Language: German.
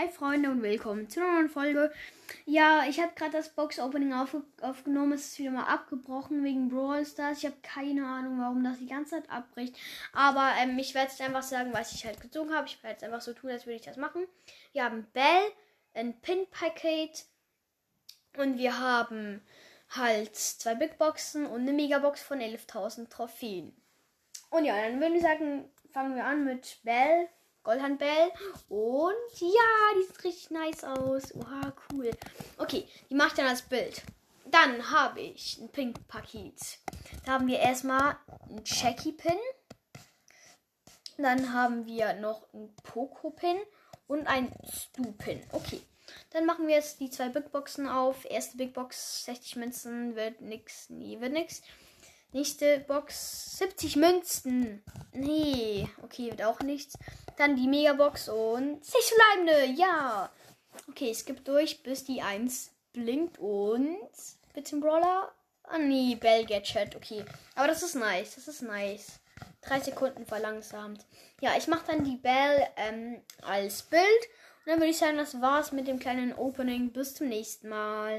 Hi Freunde und willkommen zu einer neuen Folge. Ja, ich habe gerade das Box-Opening auf, aufgenommen. Es ist wieder mal abgebrochen wegen Brawl Stars. Ich habe keine Ahnung, warum das die ganze Zeit abbricht. Aber ähm, ich werde jetzt einfach sagen, was ich halt gezogen habe. Ich werde jetzt einfach so tun, als würde ich das machen. Wir haben Bell, ein Pin-Paket und wir haben halt zwei Big Boxen und eine Megabox von 11.000 Trophäen. Und ja, dann würde ich sagen, fangen wir an mit Bell. Goldhandbell. Und ja, die sieht richtig nice aus. Oha, cool. Okay, die mache ich dann als Bild. Dann habe ich ein Pink-Paket. Da haben wir erstmal einen Jackie-Pin. Dann haben wir noch einen Poco-Pin und einen Stu-Pin. Okay. Dann machen wir jetzt die zwei Big Boxen auf. Erste Big Box, 60 Münzen, wird nix. Nee, wird nix. Nächste Box 70 Münzen. Nee, okay, wird auch nichts. Dann die Megabox und 6 verbleibende. Ja. Okay, es gibt durch, bis die 1 blinkt und bitte ein Brawler. Ah nee, Bell Gadget. Okay, aber das ist nice. Das ist nice. 3 Sekunden verlangsamt. Ja, ich mache dann die Bell ähm, als Bild. Und dann würde ich sagen, das war's mit dem kleinen Opening. Bis zum nächsten Mal.